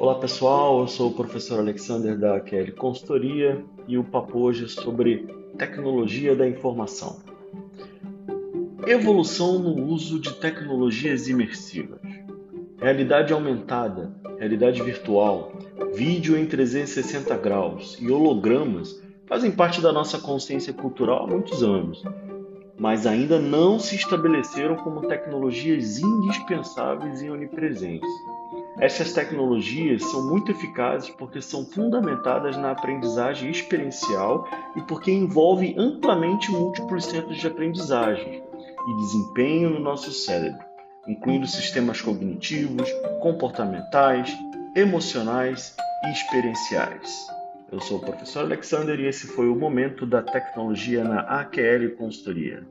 Olá pessoal, eu sou o professor Alexander da AQL Consultoria e o papo hoje é sobre tecnologia da informação. Evolução no uso de tecnologias imersivas. Realidade aumentada, realidade virtual, vídeo em 360 graus e hologramas fazem parte da nossa consciência cultural há muitos anos, mas ainda não se estabeleceram como tecnologias indispensáveis e onipresentes. Essas tecnologias são muito eficazes porque são fundamentadas na aprendizagem experiencial e porque envolvem amplamente múltiplos centros de aprendizagem e desempenho no nosso cérebro, incluindo sistemas cognitivos, comportamentais, emocionais e experienciais. Eu sou o professor Alexander e esse foi o momento da tecnologia na AQL Consultoria.